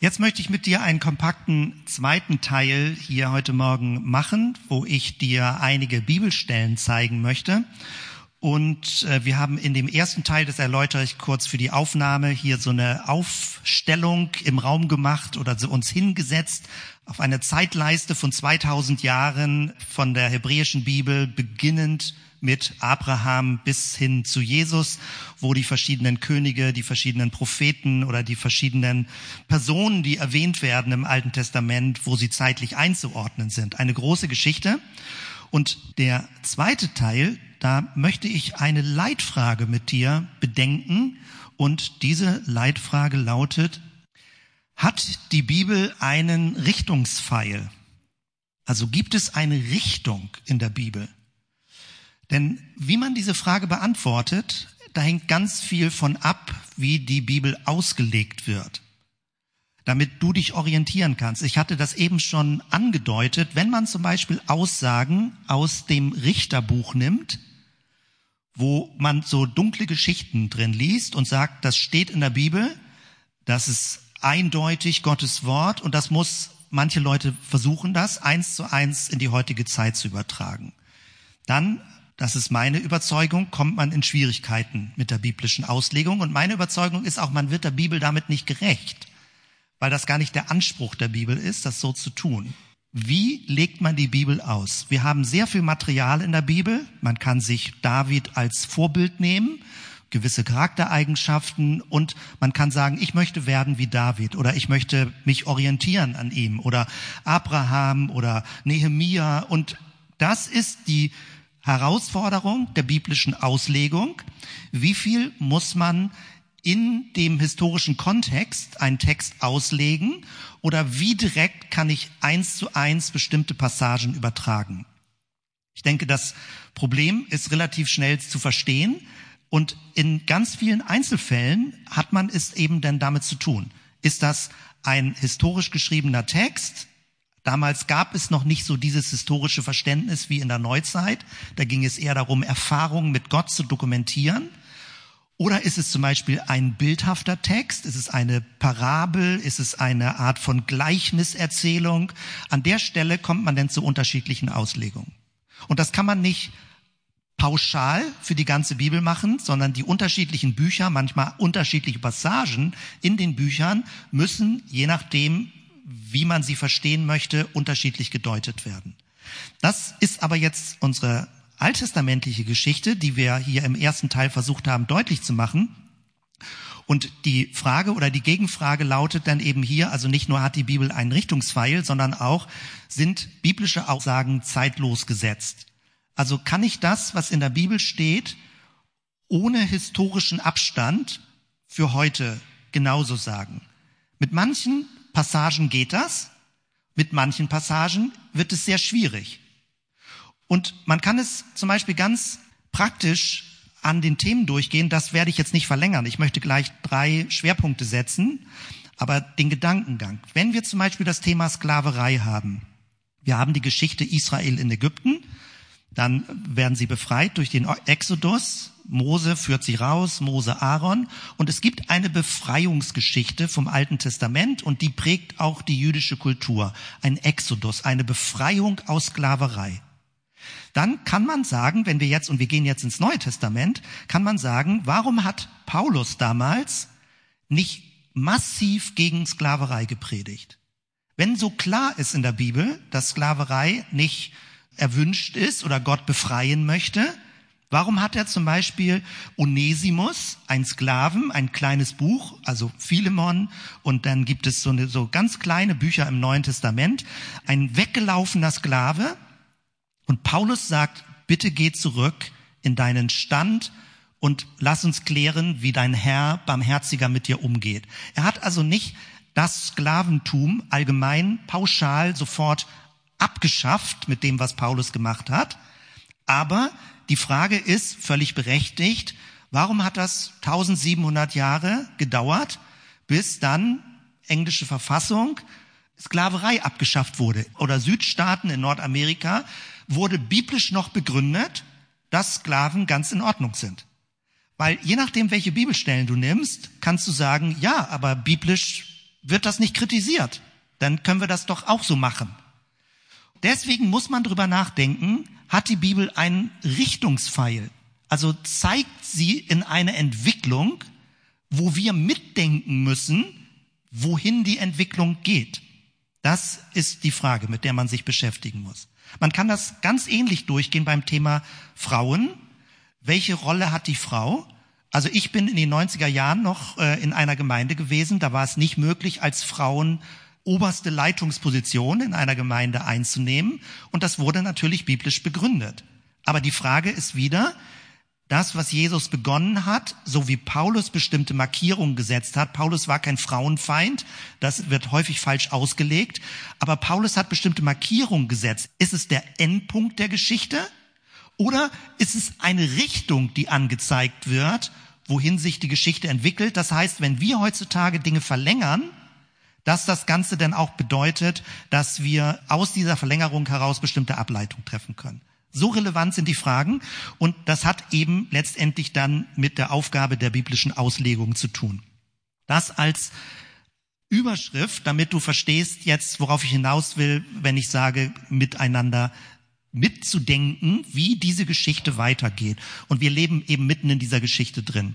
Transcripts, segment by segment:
Jetzt möchte ich mit dir einen kompakten zweiten Teil hier heute Morgen machen, wo ich dir einige Bibelstellen zeigen möchte. Und äh, wir haben in dem ersten Teil, das erläutere ich kurz für die Aufnahme, hier so eine Aufstellung im Raum gemacht oder uns hingesetzt auf eine Zeitleiste von 2000 Jahren von der hebräischen Bibel, beginnend mit Abraham bis hin zu Jesus, wo die verschiedenen Könige, die verschiedenen Propheten oder die verschiedenen Personen, die erwähnt werden im Alten Testament, wo sie zeitlich einzuordnen sind. Eine große Geschichte. Und der zweite Teil, da möchte ich eine Leitfrage mit dir bedenken. Und diese Leitfrage lautet, hat die Bibel einen Richtungspfeil? Also gibt es eine Richtung in der Bibel? Denn wie man diese Frage beantwortet, da hängt ganz viel von ab, wie die Bibel ausgelegt wird, damit du dich orientieren kannst. Ich hatte das eben schon angedeutet, wenn man zum Beispiel Aussagen aus dem Richterbuch nimmt, wo man so dunkle Geschichten drin liest und sagt, das steht in der Bibel, das ist eindeutig Gottes Wort und das muss, manche Leute versuchen das eins zu eins in die heutige Zeit zu übertragen. Dann das ist meine Überzeugung, kommt man in Schwierigkeiten mit der biblischen Auslegung. Und meine Überzeugung ist auch, man wird der Bibel damit nicht gerecht, weil das gar nicht der Anspruch der Bibel ist, das so zu tun. Wie legt man die Bibel aus? Wir haben sehr viel Material in der Bibel. Man kann sich David als Vorbild nehmen, gewisse Charaktereigenschaften und man kann sagen, ich möchte werden wie David oder ich möchte mich orientieren an ihm oder Abraham oder Nehemia und das ist die Herausforderung der biblischen Auslegung. Wie viel muss man in dem historischen Kontext einen Text auslegen oder wie direkt kann ich eins zu eins bestimmte Passagen übertragen? Ich denke, das Problem ist relativ schnell zu verstehen und in ganz vielen Einzelfällen hat man es eben dann damit zu tun. Ist das ein historisch geschriebener Text? Damals gab es noch nicht so dieses historische Verständnis wie in der Neuzeit. Da ging es eher darum, Erfahrungen mit Gott zu dokumentieren. Oder ist es zum Beispiel ein bildhafter Text? Ist es eine Parabel? Ist es eine Art von Gleichniserzählung? An der Stelle kommt man denn zu unterschiedlichen Auslegungen. Und das kann man nicht pauschal für die ganze Bibel machen, sondern die unterschiedlichen Bücher, manchmal unterschiedliche Passagen in den Büchern müssen, je nachdem, wie man sie verstehen möchte, unterschiedlich gedeutet werden. Das ist aber jetzt unsere alttestamentliche Geschichte, die wir hier im ersten Teil versucht haben deutlich zu machen. Und die Frage oder die Gegenfrage lautet dann eben hier, also nicht nur hat die Bibel einen Richtungspfeil, sondern auch sind biblische Aussagen zeitlos gesetzt. Also kann ich das, was in der Bibel steht, ohne historischen Abstand für heute genauso sagen. Mit manchen Passagen geht das, mit manchen Passagen wird es sehr schwierig. Und man kann es zum Beispiel ganz praktisch an den Themen durchgehen. Das werde ich jetzt nicht verlängern. Ich möchte gleich drei Schwerpunkte setzen. Aber den Gedankengang. Wenn wir zum Beispiel das Thema Sklaverei haben. Wir haben die Geschichte Israel in Ägypten. Dann werden sie befreit durch den Exodus. Mose führt sie raus, Mose Aaron. Und es gibt eine Befreiungsgeschichte vom Alten Testament und die prägt auch die jüdische Kultur. Ein Exodus, eine Befreiung aus Sklaverei. Dann kann man sagen, wenn wir jetzt, und wir gehen jetzt ins Neue Testament, kann man sagen, warum hat Paulus damals nicht massiv gegen Sklaverei gepredigt? Wenn so klar ist in der Bibel, dass Sklaverei nicht erwünscht ist oder Gott befreien möchte, Warum hat er zum Beispiel Onesimus, ein Sklaven, ein kleines Buch, also Philemon, und dann gibt es so, eine, so ganz kleine Bücher im Neuen Testament, ein weggelaufener Sklave. Und Paulus sagt, bitte geh zurück in deinen Stand und lass uns klären, wie dein Herr barmherziger mit dir umgeht. Er hat also nicht das Sklaventum allgemein pauschal sofort abgeschafft mit dem, was Paulus gemacht hat, aber die Frage ist völlig berechtigt, warum hat das 1700 Jahre gedauert, bis dann englische Verfassung Sklaverei abgeschafft wurde oder Südstaaten in Nordamerika wurde biblisch noch begründet, dass Sklaven ganz in Ordnung sind. Weil je nachdem, welche Bibelstellen du nimmst, kannst du sagen, ja, aber biblisch wird das nicht kritisiert. Dann können wir das doch auch so machen. Deswegen muss man drüber nachdenken, hat die Bibel einen Richtungspfeil? Also zeigt sie in eine Entwicklung, wo wir mitdenken müssen, wohin die Entwicklung geht. Das ist die Frage, mit der man sich beschäftigen muss. Man kann das ganz ähnlich durchgehen beim Thema Frauen. Welche Rolle hat die Frau? Also ich bin in den 90er Jahren noch äh, in einer Gemeinde gewesen, da war es nicht möglich, als Frauen oberste Leitungsposition in einer Gemeinde einzunehmen. Und das wurde natürlich biblisch begründet. Aber die Frage ist wieder, das, was Jesus begonnen hat, so wie Paulus bestimmte Markierungen gesetzt hat. Paulus war kein Frauenfeind, das wird häufig falsch ausgelegt, aber Paulus hat bestimmte Markierungen gesetzt. Ist es der Endpunkt der Geschichte oder ist es eine Richtung, die angezeigt wird, wohin sich die Geschichte entwickelt? Das heißt, wenn wir heutzutage Dinge verlängern, dass das Ganze dann auch bedeutet, dass wir aus dieser Verlängerung heraus bestimmte Ableitungen treffen können. So relevant sind die Fragen und das hat eben letztendlich dann mit der Aufgabe der biblischen Auslegung zu tun. Das als Überschrift, damit du verstehst jetzt, worauf ich hinaus will, wenn ich sage, miteinander mitzudenken, wie diese Geschichte weitergeht. Und wir leben eben mitten in dieser Geschichte drin.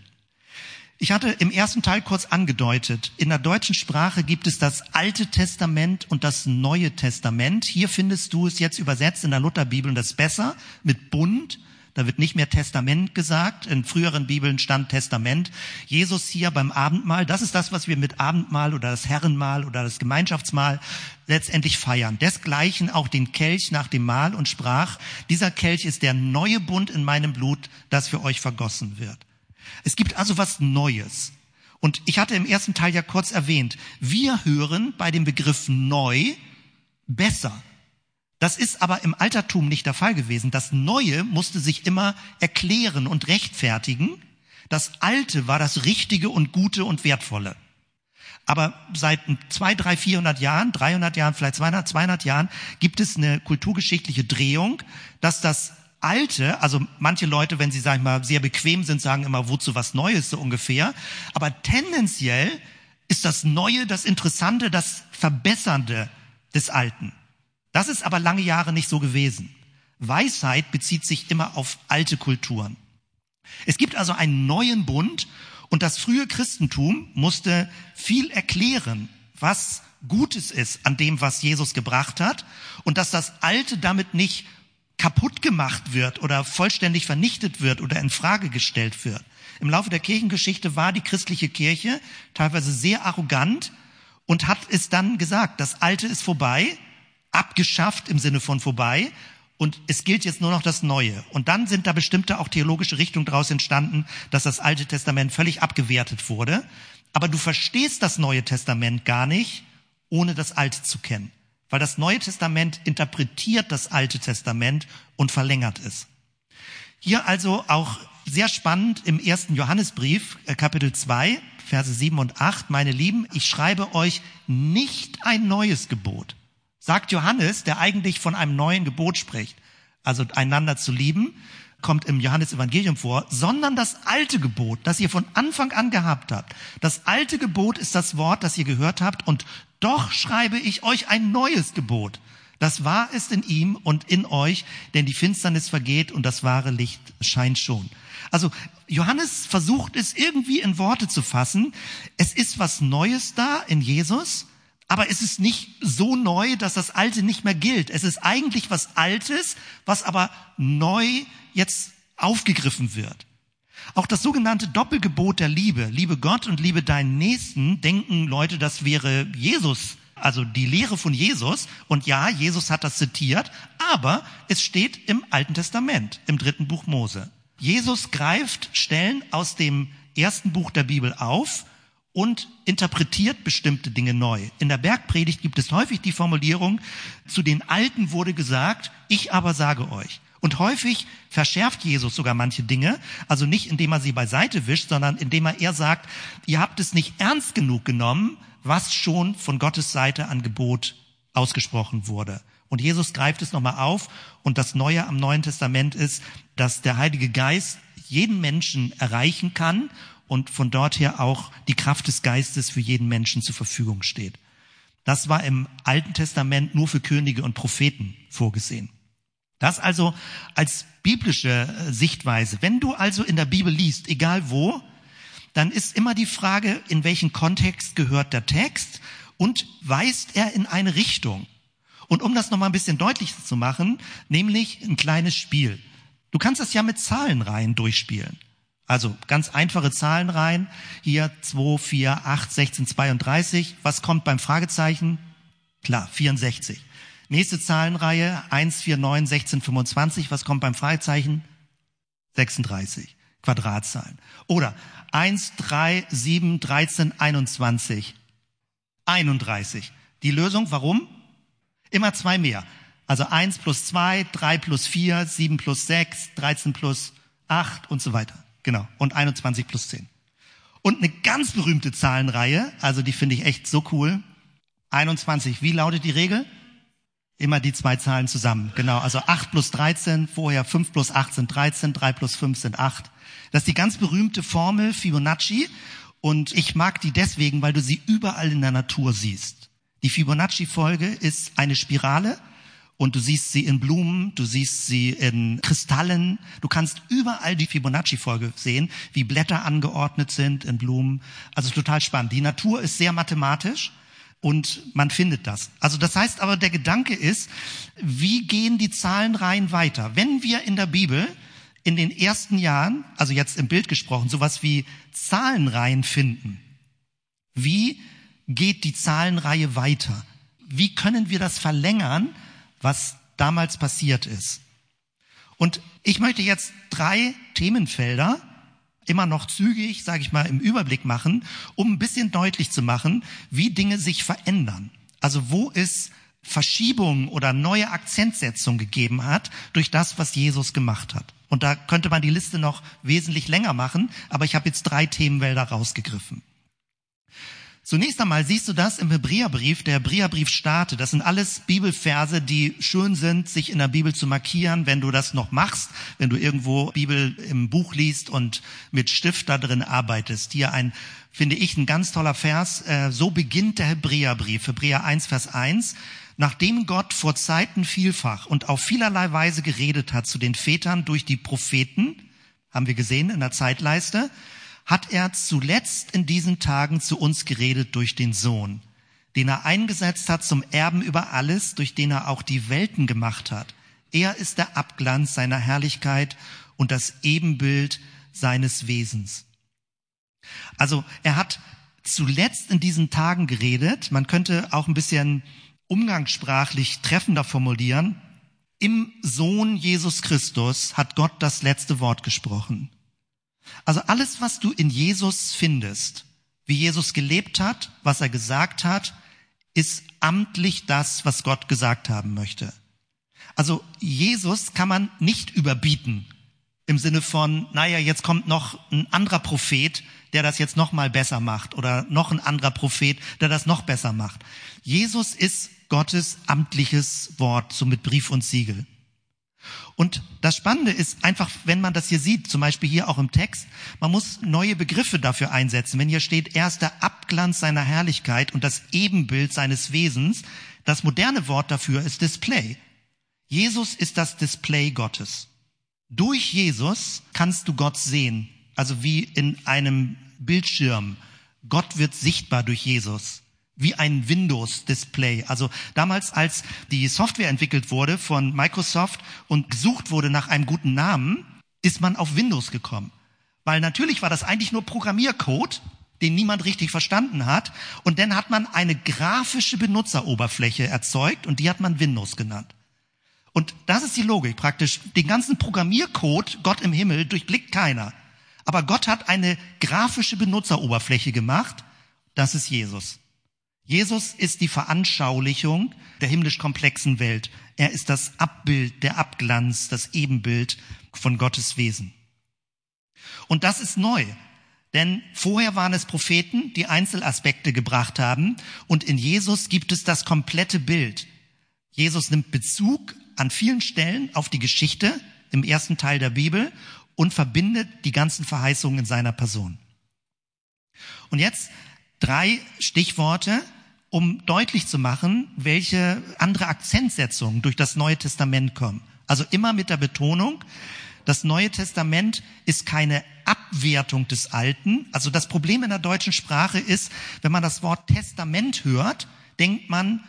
Ich hatte im ersten Teil kurz angedeutet, in der deutschen Sprache gibt es das Alte Testament und das Neue Testament. Hier findest du es jetzt übersetzt in der Lutherbibel und das ist besser mit Bund. Da wird nicht mehr Testament gesagt. In früheren Bibeln stand Testament. Jesus hier beim Abendmahl, das ist das, was wir mit Abendmahl oder das Herrenmahl oder das Gemeinschaftsmahl letztendlich feiern. Desgleichen auch den Kelch nach dem Mahl und sprach, dieser Kelch ist der neue Bund in meinem Blut, das für euch vergossen wird. Es gibt also was Neues. Und ich hatte im ersten Teil ja kurz erwähnt, wir hören bei dem Begriff neu besser. Das ist aber im Altertum nicht der Fall gewesen. Das Neue musste sich immer erklären und rechtfertigen. Das Alte war das Richtige und Gute und Wertvolle. Aber seit zwei, drei, vierhundert Jahren, 300 Jahren, vielleicht 200, 200 Jahren gibt es eine kulturgeschichtliche Drehung, dass das Alte, also manche Leute, wenn sie, sag ich mal, sehr bequem sind, sagen immer, wozu was Neues so ungefähr. Aber tendenziell ist das Neue, das Interessante, das Verbessernde des Alten. Das ist aber lange Jahre nicht so gewesen. Weisheit bezieht sich immer auf alte Kulturen. Es gibt also einen neuen Bund und das frühe Christentum musste viel erklären, was Gutes ist an dem, was Jesus gebracht hat und dass das Alte damit nicht kaputt gemacht wird oder vollständig vernichtet wird oder in Frage gestellt wird. Im Laufe der Kirchengeschichte war die christliche Kirche teilweise sehr arrogant und hat es dann gesagt, das Alte ist vorbei, abgeschafft im Sinne von vorbei und es gilt jetzt nur noch das Neue. Und dann sind da bestimmte auch theologische Richtungen daraus entstanden, dass das Alte Testament völlig abgewertet wurde. Aber du verstehst das Neue Testament gar nicht, ohne das Alte zu kennen weil das Neue Testament interpretiert das Alte Testament und verlängert es. Hier also auch sehr spannend im ersten Johannesbrief, äh, Kapitel 2, Verse 7 und 8, meine Lieben, ich schreibe euch nicht ein neues Gebot, sagt Johannes, der eigentlich von einem neuen Gebot spricht, also einander zu lieben, kommt im Johannesevangelium vor, sondern das alte Gebot, das ihr von Anfang an gehabt habt. Das alte Gebot ist das Wort, das ihr gehört habt und doch schreibe ich euch ein neues Gebot. Das wahr ist in ihm und in euch, denn die Finsternis vergeht und das wahre Licht scheint schon. Also Johannes versucht es irgendwie in Worte zu fassen. Es ist was Neues da in Jesus, aber es ist nicht so neu, dass das Alte nicht mehr gilt. Es ist eigentlich was Altes, was aber neu jetzt aufgegriffen wird. Auch das sogenannte Doppelgebot der Liebe, liebe Gott und liebe deinen Nächsten, denken Leute, das wäre Jesus, also die Lehre von Jesus. Und ja, Jesus hat das zitiert, aber es steht im Alten Testament, im dritten Buch Mose. Jesus greift Stellen aus dem ersten Buch der Bibel auf und interpretiert bestimmte Dinge neu. In der Bergpredigt gibt es häufig die Formulierung, zu den Alten wurde gesagt, ich aber sage euch. Und häufig verschärft Jesus sogar manche Dinge, also nicht indem er sie beiseite wischt, sondern indem er eher sagt, ihr habt es nicht ernst genug genommen, was schon von Gottes Seite an Gebot ausgesprochen wurde. Und Jesus greift es nochmal auf und das Neue am Neuen Testament ist, dass der Heilige Geist jeden Menschen erreichen kann und von dort her auch die Kraft des Geistes für jeden Menschen zur Verfügung steht. Das war im Alten Testament nur für Könige und Propheten vorgesehen. Das also als biblische äh, Sichtweise. Wenn du also in der Bibel liest, egal wo, dann ist immer die Frage, in welchen Kontext gehört der Text und weist er in eine Richtung. Und um das nochmal ein bisschen deutlicher zu machen, nämlich ein kleines Spiel. Du kannst das ja mit Zahlenreihen durchspielen. Also ganz einfache Zahlenreihen. Hier 2, 4, 8, 16, 32. Was kommt beim Fragezeichen? Klar, 64. Nächste Zahlenreihe 1, 4, 9, 16, 25. Was kommt beim Fragezeichen? 36. Quadratzahlen. Oder 1, 3, 7, 13, 21. 31. Die Lösung, warum? Immer zwei mehr. Also 1 plus 2, 3 plus 4, 7 plus 6, 13 plus 8 und so weiter. Genau. Und 21 plus 10. Und eine ganz berühmte Zahlenreihe, also die finde ich echt so cool. 21. Wie lautet die Regel? Immer die zwei Zahlen zusammen. Genau. Also 8 plus 13, vorher 5 plus 8 sind 13, 3 plus 5 sind 8. Das ist die ganz berühmte Formel Fibonacci. Und ich mag die deswegen, weil du sie überall in der Natur siehst. Die Fibonacci-Folge ist eine Spirale und du siehst sie in Blumen, du siehst sie in Kristallen. Du kannst überall die Fibonacci-Folge sehen, wie Blätter angeordnet sind in Blumen. Also total spannend. Die Natur ist sehr mathematisch und man findet das. Also das heißt aber, der Gedanke ist, wie gehen die Zahlenreihen weiter? Wenn wir in der Bibel in den ersten Jahren, also jetzt im Bild gesprochen, sowas wie Zahlenreihen finden. Wie geht die Zahlenreihe weiter? Wie können wir das verlängern, was damals passiert ist? Und ich möchte jetzt drei Themenfelder immer noch zügig, sage ich mal, im Überblick machen, um ein bisschen deutlich zu machen, wie Dinge sich verändern. Also wo es Verschiebungen oder neue Akzentsetzung gegeben hat durch das, was Jesus gemacht hat. Und da könnte man die Liste noch wesentlich länger machen, aber ich habe jetzt drei Themenwälder rausgegriffen. Zunächst einmal siehst du das im Hebräerbrief. Der Hebräerbrief startet. Das sind alles Bibelverse, die schön sind, sich in der Bibel zu markieren, wenn du das noch machst, wenn du irgendwo Bibel im Buch liest und mit Stift da drin arbeitest. Hier ein, finde ich, ein ganz toller Vers. Äh, so beginnt der Hebräerbrief. Hebräer 1, Vers 1. Nachdem Gott vor Zeiten vielfach und auf vielerlei Weise geredet hat zu den Vätern durch die Propheten, haben wir gesehen in der Zeitleiste, hat er zuletzt in diesen Tagen zu uns geredet durch den Sohn, den er eingesetzt hat zum Erben über alles, durch den er auch die Welten gemacht hat. Er ist der Abglanz seiner Herrlichkeit und das Ebenbild seines Wesens. Also er hat zuletzt in diesen Tagen geredet. Man könnte auch ein bisschen umgangssprachlich treffender formulieren, im Sohn Jesus Christus hat Gott das letzte Wort gesprochen. Also alles, was du in Jesus findest, wie Jesus gelebt hat, was er gesagt hat, ist amtlich das, was Gott gesagt haben möchte. Also Jesus kann man nicht überbieten im Sinne von, naja, jetzt kommt noch ein anderer Prophet, der das jetzt noch mal besser macht oder noch ein anderer Prophet, der das noch besser macht. Jesus ist Gottes amtliches Wort, so mit Brief und Siegel. Und das Spannende ist einfach, wenn man das hier sieht, zum Beispiel hier auch im Text, man muss neue Begriffe dafür einsetzen. Wenn hier steht, er ist der Abglanz seiner Herrlichkeit und das Ebenbild seines Wesens, das moderne Wort dafür ist Display. Jesus ist das Display Gottes. Durch Jesus kannst du Gott sehen, also wie in einem Bildschirm. Gott wird sichtbar durch Jesus wie ein Windows-Display. Also damals, als die Software entwickelt wurde von Microsoft und gesucht wurde nach einem guten Namen, ist man auf Windows gekommen. Weil natürlich war das eigentlich nur Programmiercode, den niemand richtig verstanden hat. Und dann hat man eine grafische Benutzeroberfläche erzeugt und die hat man Windows genannt. Und das ist die Logik praktisch. Den ganzen Programmiercode, Gott im Himmel, durchblickt keiner. Aber Gott hat eine grafische Benutzeroberfläche gemacht. Das ist Jesus. Jesus ist die Veranschaulichung der himmlisch komplexen Welt. Er ist das Abbild, der Abglanz, das Ebenbild von Gottes Wesen. Und das ist neu. Denn vorher waren es Propheten, die Einzelaspekte gebracht haben. Und in Jesus gibt es das komplette Bild. Jesus nimmt Bezug an vielen Stellen auf die Geschichte im ersten Teil der Bibel und verbindet die ganzen Verheißungen in seiner Person. Und jetzt drei Stichworte, um deutlich zu machen, welche andere Akzentsetzungen durch das Neue Testament kommen. Also immer mit der Betonung, das Neue Testament ist keine Abwertung des Alten. Also das Problem in der deutschen Sprache ist, wenn man das Wort Testament hört, denkt man,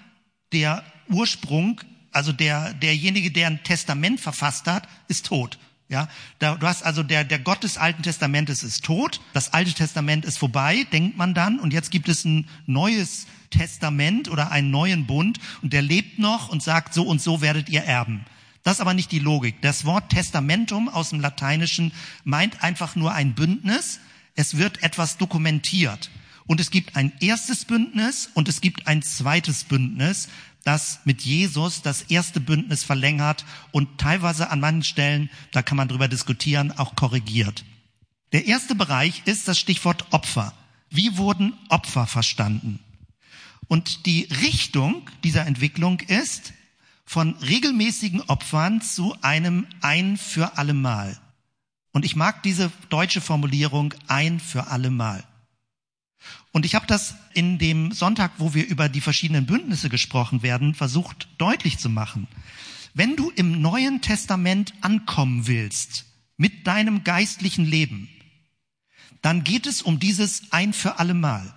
der Ursprung, also der, derjenige, der ein Testament verfasst hat, ist tot. Ja, da, du hast also der, der Gott des Alten Testamentes ist tot, das Alte Testament ist vorbei, denkt man dann, und jetzt gibt es ein neues Testament oder einen neuen Bund und der lebt noch und sagt, so und so werdet ihr erben. Das ist aber nicht die Logik. Das Wort Testamentum aus dem Lateinischen meint einfach nur ein Bündnis. Es wird etwas dokumentiert. Und es gibt ein erstes Bündnis und es gibt ein zweites Bündnis, das mit Jesus das erste Bündnis verlängert und teilweise an manchen Stellen, da kann man drüber diskutieren, auch korrigiert. Der erste Bereich ist das Stichwort Opfer. Wie wurden Opfer verstanden? Und die Richtung dieser Entwicklung ist, von regelmäßigen Opfern zu einem ein für allemal. Und ich mag diese deutsche Formulierung ein für allemal. Und ich habe das in dem Sonntag, wo wir über die verschiedenen Bündnisse gesprochen werden, versucht deutlich zu machen. Wenn du im Neuen Testament ankommen willst mit deinem geistlichen Leben, dann geht es um dieses ein für allemal.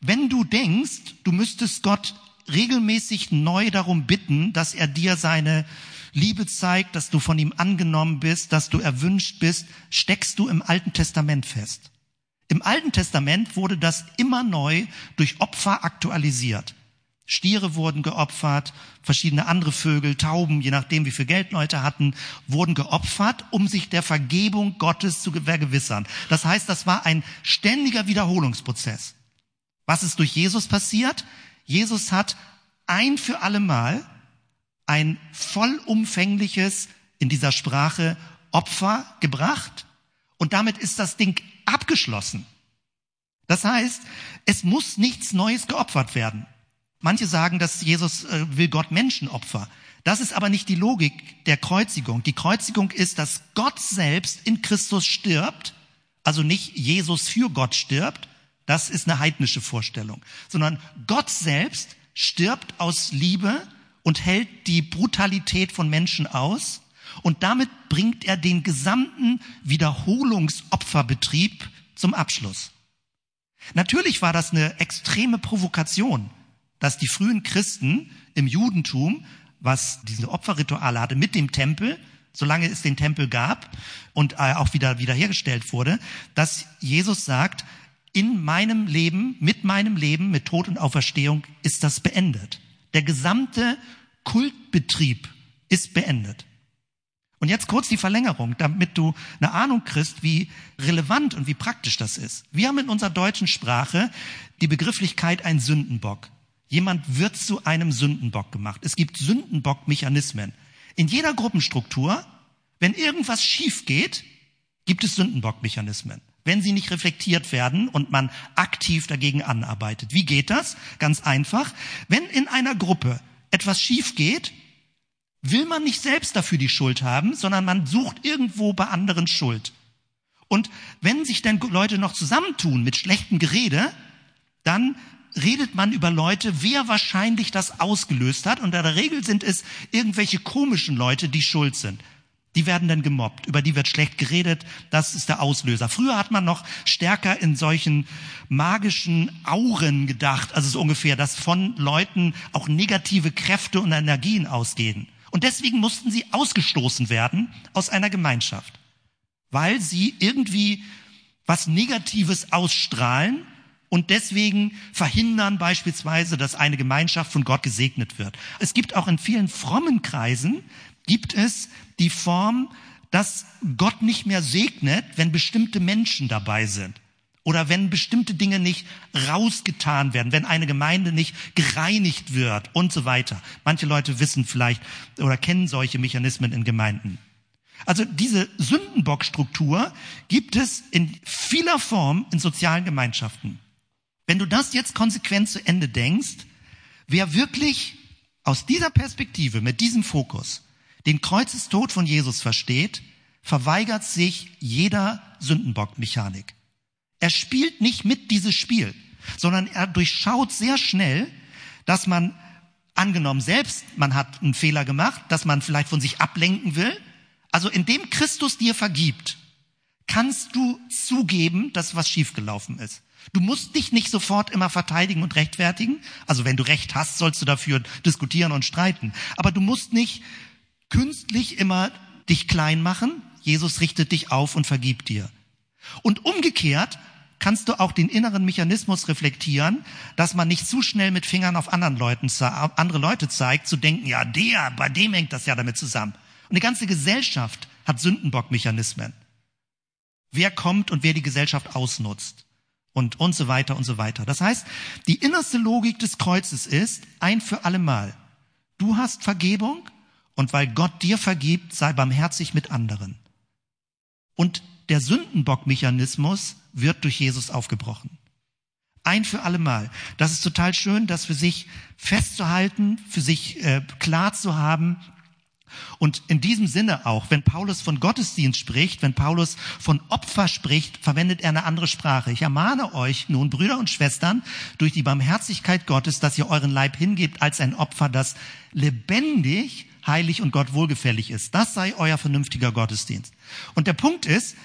Wenn du denkst, du müsstest Gott regelmäßig neu darum bitten, dass er dir seine Liebe zeigt, dass du von ihm angenommen bist, dass du erwünscht bist, steckst du im Alten Testament fest. Im Alten Testament wurde das immer neu durch Opfer aktualisiert. Stiere wurden geopfert, verschiedene andere Vögel, Tauben, je nachdem wie viel Geld Leute hatten, wurden geopfert, um sich der Vergebung Gottes zu vergewissern. Das heißt, das war ein ständiger Wiederholungsprozess. Was ist durch Jesus passiert? Jesus hat ein für allemal ein vollumfängliches, in dieser Sprache, Opfer gebracht und damit ist das Ding abgeschlossen. Das heißt, es muss nichts Neues geopfert werden. Manche sagen, dass Jesus äh, will Gott Menschen opfer. Das ist aber nicht die Logik der Kreuzigung. Die Kreuzigung ist, dass Gott selbst in Christus stirbt, also nicht Jesus für Gott stirbt, das ist eine heidnische Vorstellung. Sondern Gott selbst stirbt aus Liebe und hält die Brutalität von Menschen aus. Und damit bringt er den gesamten Wiederholungsopferbetrieb zum Abschluss. Natürlich war das eine extreme Provokation, dass die frühen Christen im Judentum, was diese Opferrituale hatte mit dem Tempel, solange es den Tempel gab und äh, auch wieder wiederhergestellt wurde, dass Jesus sagt, in meinem Leben, mit meinem Leben, mit Tod und Auferstehung ist das beendet. Der gesamte Kultbetrieb ist beendet. Und jetzt kurz die Verlängerung, damit du eine Ahnung kriegst, wie relevant und wie praktisch das ist. Wir haben in unserer deutschen Sprache die Begrifflichkeit ein Sündenbock. Jemand wird zu einem Sündenbock gemacht. Es gibt Sündenbock-Mechanismen. In jeder Gruppenstruktur, wenn irgendwas schief geht, gibt es Sündenbock-Mechanismen wenn sie nicht reflektiert werden und man aktiv dagegen anarbeitet. Wie geht das? Ganz einfach. Wenn in einer Gruppe etwas schief geht, will man nicht selbst dafür die Schuld haben, sondern man sucht irgendwo bei anderen Schuld. Und wenn sich dann Leute noch zusammentun mit schlechtem Gerede, dann redet man über Leute, wer wahrscheinlich das ausgelöst hat. Und in der Regel sind es irgendwelche komischen Leute, die schuld sind. Die werden dann gemobbt, über die wird schlecht geredet, das ist der Auslöser. Früher hat man noch stärker in solchen magischen Auren gedacht, also so ungefähr, dass von Leuten auch negative Kräfte und Energien ausgehen. Und deswegen mussten sie ausgestoßen werden aus einer Gemeinschaft, weil sie irgendwie was Negatives ausstrahlen und deswegen verhindern beispielsweise, dass eine Gemeinschaft von Gott gesegnet wird. Es gibt auch in vielen frommen Kreisen gibt es die Form, dass Gott nicht mehr segnet, wenn bestimmte Menschen dabei sind. Oder wenn bestimmte Dinge nicht rausgetan werden, wenn eine Gemeinde nicht gereinigt wird und so weiter. Manche Leute wissen vielleicht oder kennen solche Mechanismen in Gemeinden. Also diese Sündenbockstruktur gibt es in vieler Form in sozialen Gemeinschaften. Wenn du das jetzt konsequent zu Ende denkst, wer wirklich aus dieser Perspektive, mit diesem Fokus, den Kreuzestod von Jesus versteht, verweigert sich jeder Sündenbockmechanik. Er spielt nicht mit dieses Spiel, sondern er durchschaut sehr schnell, dass man angenommen selbst, man hat einen Fehler gemacht, dass man vielleicht von sich ablenken will. Also indem Christus dir vergibt, kannst du zugeben, dass was schiefgelaufen ist. Du musst dich nicht sofort immer verteidigen und rechtfertigen. Also wenn du Recht hast, sollst du dafür diskutieren und streiten. Aber du musst nicht künstlich immer dich klein machen. Jesus richtet dich auf und vergibt dir. Und umgekehrt kannst du auch den inneren Mechanismus reflektieren, dass man nicht zu schnell mit Fingern auf anderen Leuten, andere Leute zeigt, zu denken, ja, der, bei dem hängt das ja damit zusammen. Und die ganze Gesellschaft hat Sündenbockmechanismen. Wer kommt und wer die Gesellschaft ausnutzt. Und, und so weiter und so weiter. Das heißt, die innerste Logik des Kreuzes ist, ein für alle Mal. Du hast Vergebung und weil Gott dir vergibt, sei barmherzig mit anderen. Und der Sündenbockmechanismus wird durch Jesus aufgebrochen. Ein für alle Mal. Das ist total schön, das für sich festzuhalten, für sich äh, klar zu haben. Und in diesem Sinne auch, wenn Paulus von Gottesdienst spricht, wenn Paulus von Opfer spricht, verwendet er eine andere Sprache. Ich ermahne euch nun, Brüder und Schwestern, durch die Barmherzigkeit Gottes, dass ihr euren Leib hingebt als ein Opfer, das lebendig, heilig und Gott wohlgefällig ist. Das sei euer vernünftiger Gottesdienst. Und der Punkt ist,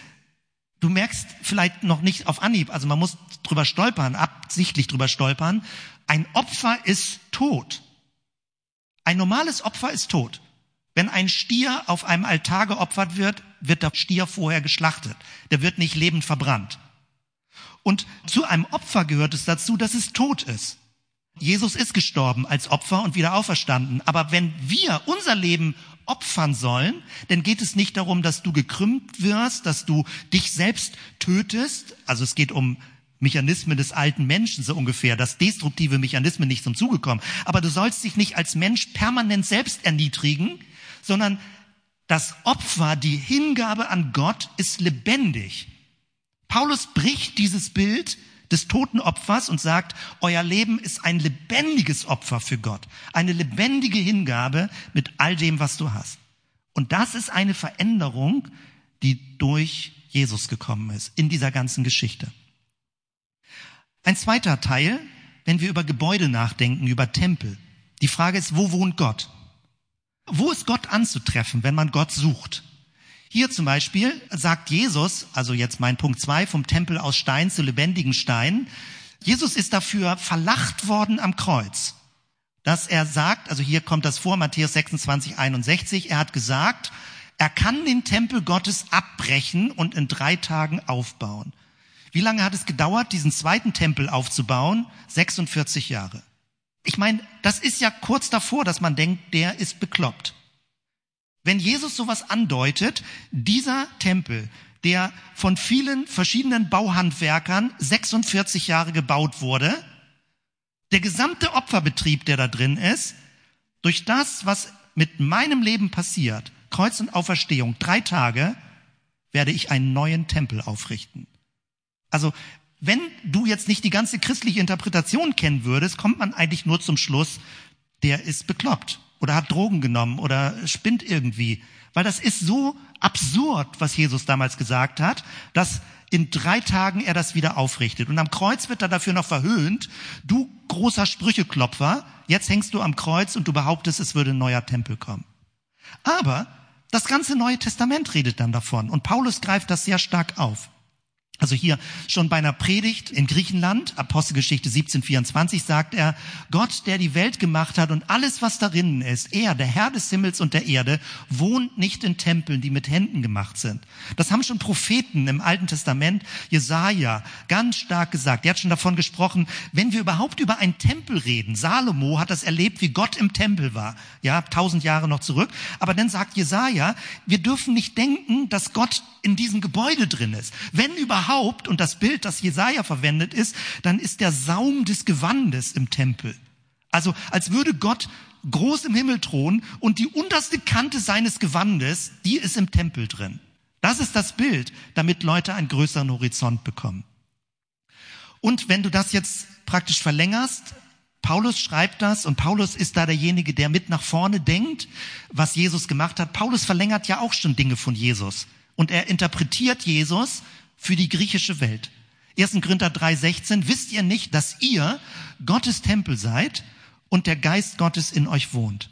Du merkst vielleicht noch nicht auf Anhieb, also man muss drüber stolpern, absichtlich drüber stolpern. Ein Opfer ist tot. Ein normales Opfer ist tot. Wenn ein Stier auf einem Altar geopfert wird, wird der Stier vorher geschlachtet. Der wird nicht lebend verbrannt. Und zu einem Opfer gehört es dazu, dass es tot ist. Jesus ist gestorben als Opfer und wieder auferstanden. Aber wenn wir unser Leben opfern sollen, dann geht es nicht darum, dass du gekrümmt wirst, dass du dich selbst tötest. Also es geht um Mechanismen des alten Menschen so ungefähr, dass destruktive Mechanismen nicht zum Zuge kommen. Aber du sollst dich nicht als Mensch permanent selbst erniedrigen, sondern das Opfer, die Hingabe an Gott ist lebendig. Paulus bricht dieses Bild des toten Opfers und sagt, euer Leben ist ein lebendiges Opfer für Gott, eine lebendige Hingabe mit all dem, was du hast. Und das ist eine Veränderung, die durch Jesus gekommen ist in dieser ganzen Geschichte. Ein zweiter Teil, wenn wir über Gebäude nachdenken, über Tempel. Die Frage ist, wo wohnt Gott? Wo ist Gott anzutreffen, wenn man Gott sucht? Hier zum Beispiel sagt Jesus, also jetzt mein Punkt zwei, vom Tempel aus Stein zu lebendigen Stein. Jesus ist dafür verlacht worden am Kreuz, dass er sagt, also hier kommt das vor, Matthäus 26, 61, er hat gesagt, er kann den Tempel Gottes abbrechen und in drei Tagen aufbauen. Wie lange hat es gedauert, diesen zweiten Tempel aufzubauen? 46 Jahre. Ich meine, das ist ja kurz davor, dass man denkt, der ist bekloppt. Wenn Jesus sowas andeutet, dieser Tempel, der von vielen verschiedenen Bauhandwerkern 46 Jahre gebaut wurde, der gesamte Opferbetrieb, der da drin ist, durch das, was mit meinem Leben passiert, Kreuz und Auferstehung, drei Tage, werde ich einen neuen Tempel aufrichten. Also, wenn du jetzt nicht die ganze christliche Interpretation kennen würdest, kommt man eigentlich nur zum Schluss, der ist bekloppt oder hat Drogen genommen oder spinnt irgendwie. Weil das ist so absurd, was Jesus damals gesagt hat, dass in drei Tagen er das wieder aufrichtet. Und am Kreuz wird er dafür noch verhöhnt. Du großer Sprücheklopfer, jetzt hängst du am Kreuz und du behauptest, es würde ein neuer Tempel kommen. Aber das ganze Neue Testament redet dann davon. Und Paulus greift das sehr stark auf. Also hier schon bei einer Predigt in Griechenland, Apostelgeschichte 1724, sagt er, Gott, der die Welt gemacht hat und alles, was darin ist, er, der Herr des Himmels und der Erde, wohnt nicht in Tempeln, die mit Händen gemacht sind. Das haben schon Propheten im Alten Testament, Jesaja, ganz stark gesagt. Er hat schon davon gesprochen, wenn wir überhaupt über einen Tempel reden. Salomo hat das erlebt, wie Gott im Tempel war. Ja, tausend Jahre noch zurück. Aber dann sagt Jesaja, wir dürfen nicht denken, dass Gott in diesem Gebäude drin ist. Wenn überhaupt, und das Bild, das Jesaja verwendet ist, dann ist der Saum des Gewandes im Tempel. Also, als würde Gott groß im Himmel thronen und die unterste Kante seines Gewandes, die ist im Tempel drin. Das ist das Bild, damit Leute einen größeren Horizont bekommen. Und wenn du das jetzt praktisch verlängerst, Paulus schreibt das und Paulus ist da derjenige, der mit nach vorne denkt, was Jesus gemacht hat. Paulus verlängert ja auch schon Dinge von Jesus und er interpretiert Jesus für die griechische Welt. 1. Korinther 3,16, wisst ihr nicht, dass ihr Gottes Tempel seid und der Geist Gottes in euch wohnt?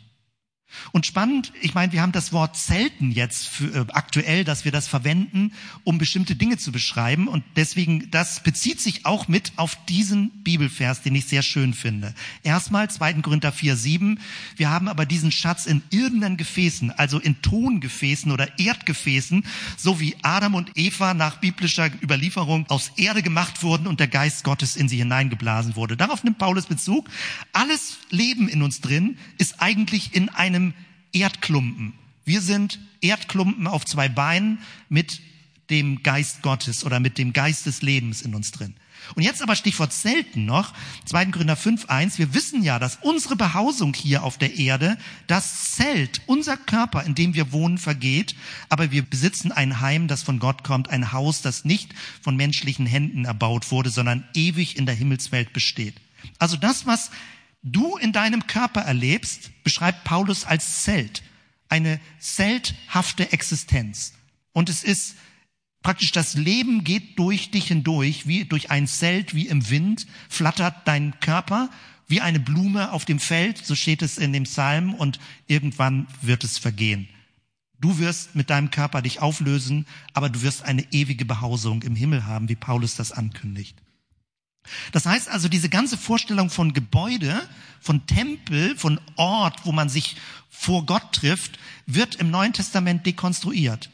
Und spannend, ich meine, wir haben das Wort Zelten jetzt für, äh, aktuell, dass wir das verwenden, um bestimmte Dinge zu beschreiben. Und deswegen, das bezieht sich auch mit auf diesen Bibelvers, den ich sehr schön finde. Erstmal 2. Korinther 4, 7. Wir haben aber diesen Schatz in irdenen Gefäßen, also in Tongefäßen oder Erdgefäßen, so wie Adam und Eva nach biblischer Überlieferung aus Erde gemacht wurden und der Geist Gottes in sie hineingeblasen wurde. Darauf nimmt Paulus Bezug. Alles Leben in uns drin ist eigentlich in einem einem Erdklumpen. Wir sind Erdklumpen auf zwei Beinen mit dem Geist Gottes oder mit dem Geist des Lebens in uns drin. Und jetzt aber Stichwort Zelten noch, 2. Korinther 5.1. Wir wissen ja, dass unsere Behausung hier auf der Erde, das Zelt, unser Körper, in dem wir wohnen, vergeht, aber wir besitzen ein Heim, das von Gott kommt, ein Haus, das nicht von menschlichen Händen erbaut wurde, sondern ewig in der Himmelswelt besteht. Also das, was du in deinem Körper erlebst, beschreibt Paulus als Zelt, eine zelthafte Existenz. Und es ist praktisch das Leben geht durch dich hindurch, wie durch ein Zelt, wie im Wind, flattert dein Körper, wie eine Blume auf dem Feld, so steht es in dem Psalm, und irgendwann wird es vergehen. Du wirst mit deinem Körper dich auflösen, aber du wirst eine ewige Behausung im Himmel haben, wie Paulus das ankündigt. Das heißt also, diese ganze Vorstellung von Gebäude, von Tempel, von Ort, wo man sich vor Gott trifft, wird im Neuen Testament dekonstruiert.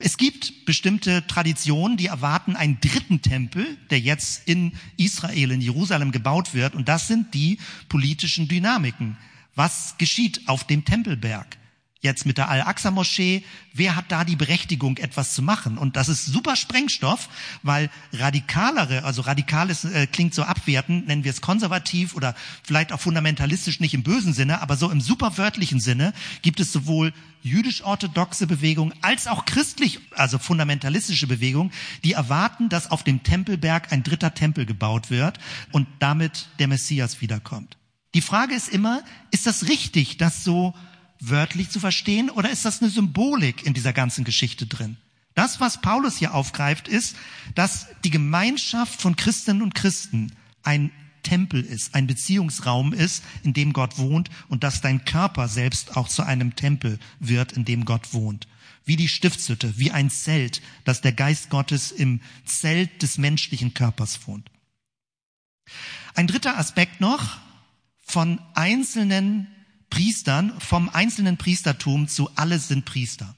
Es gibt bestimmte Traditionen, die erwarten einen dritten Tempel, der jetzt in Israel, in Jerusalem gebaut wird. Und das sind die politischen Dynamiken. Was geschieht auf dem Tempelberg? Jetzt mit der Al-Aqsa-Moschee, wer hat da die Berechtigung, etwas zu machen? Und das ist super Sprengstoff, weil radikalere, also radikales äh, klingt so abwertend, nennen wir es konservativ oder vielleicht auch fundamentalistisch nicht im bösen Sinne, aber so im superwörtlichen Sinne gibt es sowohl jüdisch-orthodoxe Bewegung als auch christlich, also fundamentalistische Bewegung, die erwarten, dass auf dem Tempelberg ein dritter Tempel gebaut wird und damit der Messias wiederkommt. Die Frage ist immer, ist das richtig, dass so wörtlich zu verstehen oder ist das eine Symbolik in dieser ganzen Geschichte drin? Das, was Paulus hier aufgreift, ist, dass die Gemeinschaft von Christinnen und Christen ein Tempel ist, ein Beziehungsraum ist, in dem Gott wohnt und dass dein Körper selbst auch zu einem Tempel wird, in dem Gott wohnt. Wie die Stiftshütte, wie ein Zelt, dass der Geist Gottes im Zelt des menschlichen Körpers wohnt. Ein dritter Aspekt noch von einzelnen Priestern vom einzelnen Priestertum zu alle sind Priester.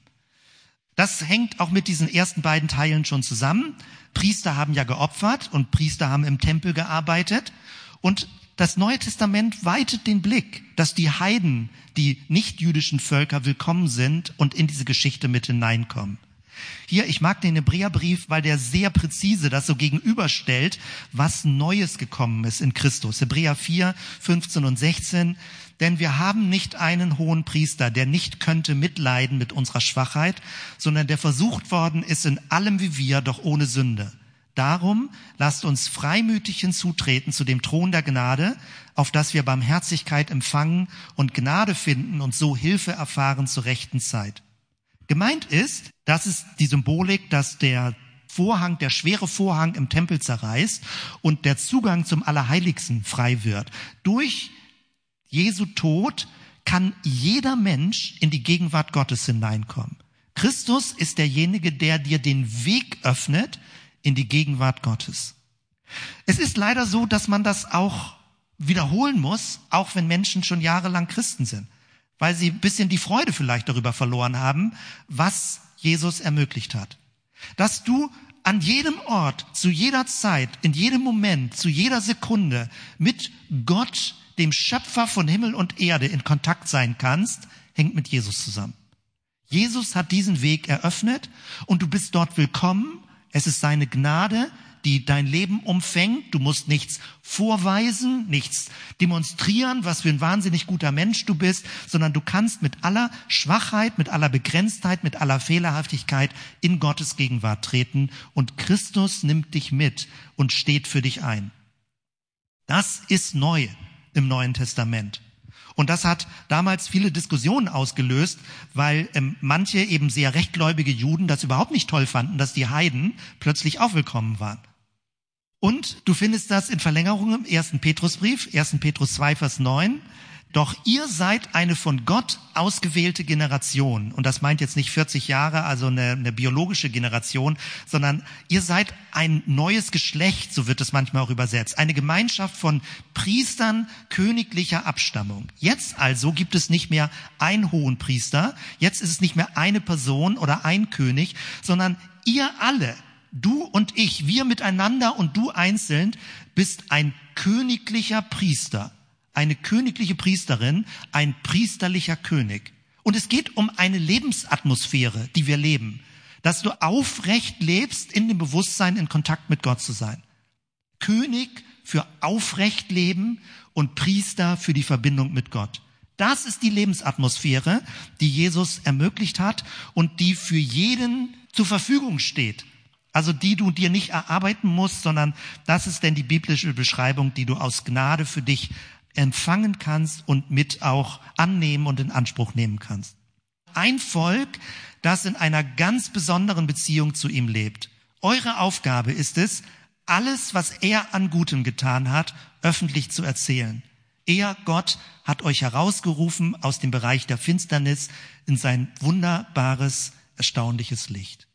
Das hängt auch mit diesen ersten beiden Teilen schon zusammen. Priester haben ja geopfert und Priester haben im Tempel gearbeitet. Und das Neue Testament weitet den Blick, dass die Heiden, die nicht-jüdischen Völker willkommen sind und in diese Geschichte mit hineinkommen. Hier, ich mag den Hebräerbrief, weil der sehr präzise das so gegenüberstellt, was Neues gekommen ist in Christus. Hebräer 4, 15 und 16. Denn wir haben nicht einen hohen Priester, der nicht könnte mitleiden mit unserer Schwachheit, sondern der versucht worden ist in allem wie wir, doch ohne Sünde. Darum lasst uns freimütig hinzutreten zu dem Thron der Gnade, auf dass wir Barmherzigkeit empfangen und Gnade finden und so Hilfe erfahren zur rechten Zeit. Gemeint ist, das ist die Symbolik, dass der Vorhang, der schwere Vorhang im Tempel zerreißt und der Zugang zum Allerheiligsten frei wird. Durch Jesu Tod kann jeder Mensch in die Gegenwart Gottes hineinkommen. Christus ist derjenige, der dir den Weg öffnet in die Gegenwart Gottes. Es ist leider so, dass man das auch wiederholen muss, auch wenn Menschen schon jahrelang Christen sind, weil sie ein bisschen die Freude vielleicht darüber verloren haben, was Jesus ermöglicht hat. Dass du an jedem Ort, zu jeder Zeit, in jedem Moment, zu jeder Sekunde mit Gott dem Schöpfer von Himmel und Erde in Kontakt sein kannst, hängt mit Jesus zusammen. Jesus hat diesen Weg eröffnet und du bist dort willkommen. Es ist seine Gnade, die dein Leben umfängt. Du musst nichts vorweisen, nichts demonstrieren, was für ein wahnsinnig guter Mensch du bist, sondern du kannst mit aller Schwachheit, mit aller Begrenztheit, mit aller Fehlerhaftigkeit in Gottes Gegenwart treten und Christus nimmt dich mit und steht für dich ein. Das ist neu im Neuen Testament. Und das hat damals viele Diskussionen ausgelöst, weil ähm, manche eben sehr rechtgläubige Juden das überhaupt nicht toll fanden, dass die Heiden plötzlich auch waren. Und du findest das in Verlängerung im ersten Petrusbrief, 1. Petrus 2, Vers 9. Doch ihr seid eine von Gott ausgewählte Generation. Und das meint jetzt nicht 40 Jahre, also eine, eine, biologische Generation, sondern ihr seid ein neues Geschlecht, so wird es manchmal auch übersetzt. Eine Gemeinschaft von Priestern königlicher Abstammung. Jetzt also gibt es nicht mehr einen hohen Priester. Jetzt ist es nicht mehr eine Person oder ein König, sondern ihr alle, du und ich, wir miteinander und du einzeln, bist ein königlicher Priester eine königliche Priesterin, ein priesterlicher König. Und es geht um eine Lebensatmosphäre, die wir leben. Dass du aufrecht lebst, in dem Bewusstsein, in Kontakt mit Gott zu sein. König für aufrecht leben und Priester für die Verbindung mit Gott. Das ist die Lebensatmosphäre, die Jesus ermöglicht hat und die für jeden zur Verfügung steht. Also die du dir nicht erarbeiten musst, sondern das ist denn die biblische Beschreibung, die du aus Gnade für dich empfangen kannst und mit auch annehmen und in Anspruch nehmen kannst. Ein Volk, das in einer ganz besonderen Beziehung zu ihm lebt. Eure Aufgabe ist es, alles, was er an Gutem getan hat, öffentlich zu erzählen. Er, Gott, hat euch herausgerufen aus dem Bereich der Finsternis in sein wunderbares, erstaunliches Licht.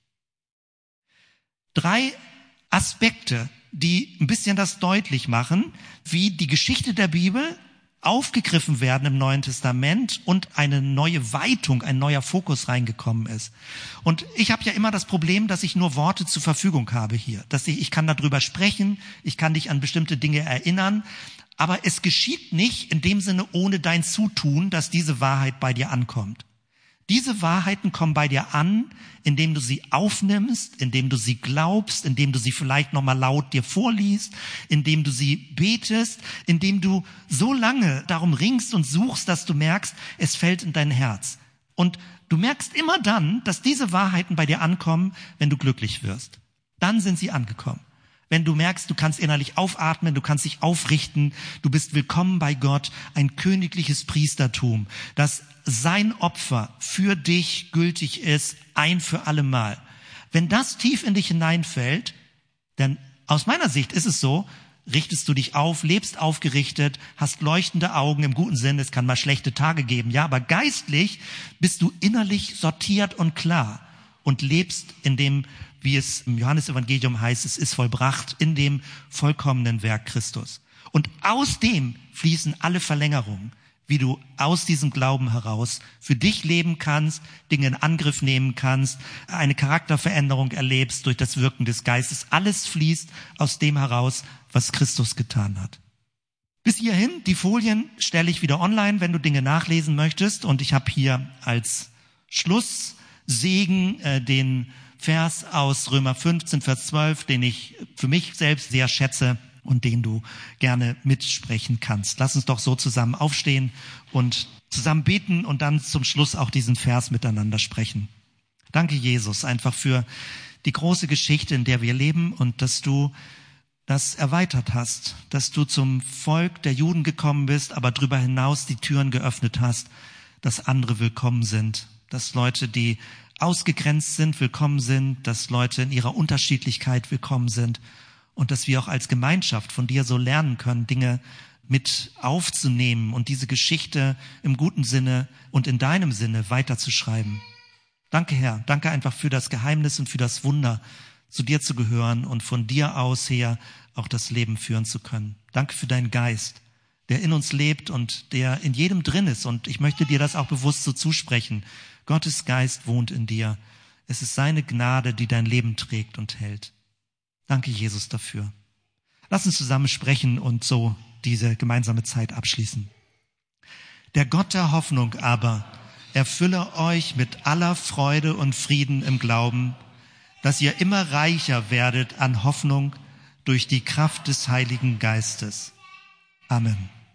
Drei Aspekte die ein bisschen das deutlich machen, wie die Geschichte der Bibel aufgegriffen werden im Neuen Testament und eine neue Weitung, ein neuer Fokus reingekommen ist. Und ich habe ja immer das Problem, dass ich nur Worte zur Verfügung habe hier, dass ich ich kann darüber sprechen, ich kann dich an bestimmte Dinge erinnern, aber es geschieht nicht in dem Sinne ohne dein Zutun, dass diese Wahrheit bei dir ankommt. Diese Wahrheiten kommen bei dir an, indem du sie aufnimmst, indem du sie glaubst, indem du sie vielleicht nochmal laut dir vorliest, indem du sie betest, indem du so lange darum ringst und suchst, dass du merkst, es fällt in dein Herz. Und du merkst immer dann, dass diese Wahrheiten bei dir ankommen, wenn du glücklich wirst. Dann sind sie angekommen wenn du merkst, du kannst innerlich aufatmen, du kannst dich aufrichten, du bist willkommen bei Gott, ein königliches Priestertum, dass sein Opfer für dich gültig ist, ein für alle Mal. Wenn das tief in dich hineinfällt, dann aus meiner Sicht ist es so, richtest du dich auf, lebst aufgerichtet, hast leuchtende Augen im guten Sinn, es kann mal schlechte Tage geben, ja, aber geistlich bist du innerlich sortiert und klar und lebst in dem wie es im Johannesevangelium heißt, es ist vollbracht in dem vollkommenen Werk Christus. Und aus dem fließen alle Verlängerungen, wie du aus diesem Glauben heraus für dich leben kannst, Dinge in Angriff nehmen kannst, eine Charakterveränderung erlebst durch das Wirken des Geistes. Alles fließt aus dem heraus, was Christus getan hat. Bis hierhin, die Folien stelle ich wieder online, wenn du Dinge nachlesen möchtest. Und ich habe hier als Schlusssegen äh, den Vers aus Römer 15, Vers 12, den ich für mich selbst sehr schätze und den du gerne mitsprechen kannst. Lass uns doch so zusammen aufstehen und zusammen beten und dann zum Schluss auch diesen Vers miteinander sprechen. Danke, Jesus, einfach für die große Geschichte, in der wir leben und dass du das erweitert hast, dass du zum Volk der Juden gekommen bist, aber darüber hinaus die Türen geöffnet hast, dass andere willkommen sind, dass Leute, die ausgegrenzt sind, willkommen sind, dass Leute in ihrer Unterschiedlichkeit willkommen sind und dass wir auch als Gemeinschaft von dir so lernen können, Dinge mit aufzunehmen und diese Geschichte im guten Sinne und in deinem Sinne weiterzuschreiben. Danke, Herr. Danke einfach für das Geheimnis und für das Wunder, zu dir zu gehören und von dir aus her auch das Leben führen zu können. Danke für deinen Geist, der in uns lebt und der in jedem drin ist. Und ich möchte dir das auch bewusst so zusprechen Gottes Geist wohnt in dir. Es ist seine Gnade, die dein Leben trägt und hält. Danke, Jesus, dafür. Lass uns zusammen sprechen und so diese gemeinsame Zeit abschließen. Der Gott der Hoffnung aber erfülle euch mit aller Freude und Frieden im Glauben, dass ihr immer reicher werdet an Hoffnung durch die Kraft des Heiligen Geistes. Amen.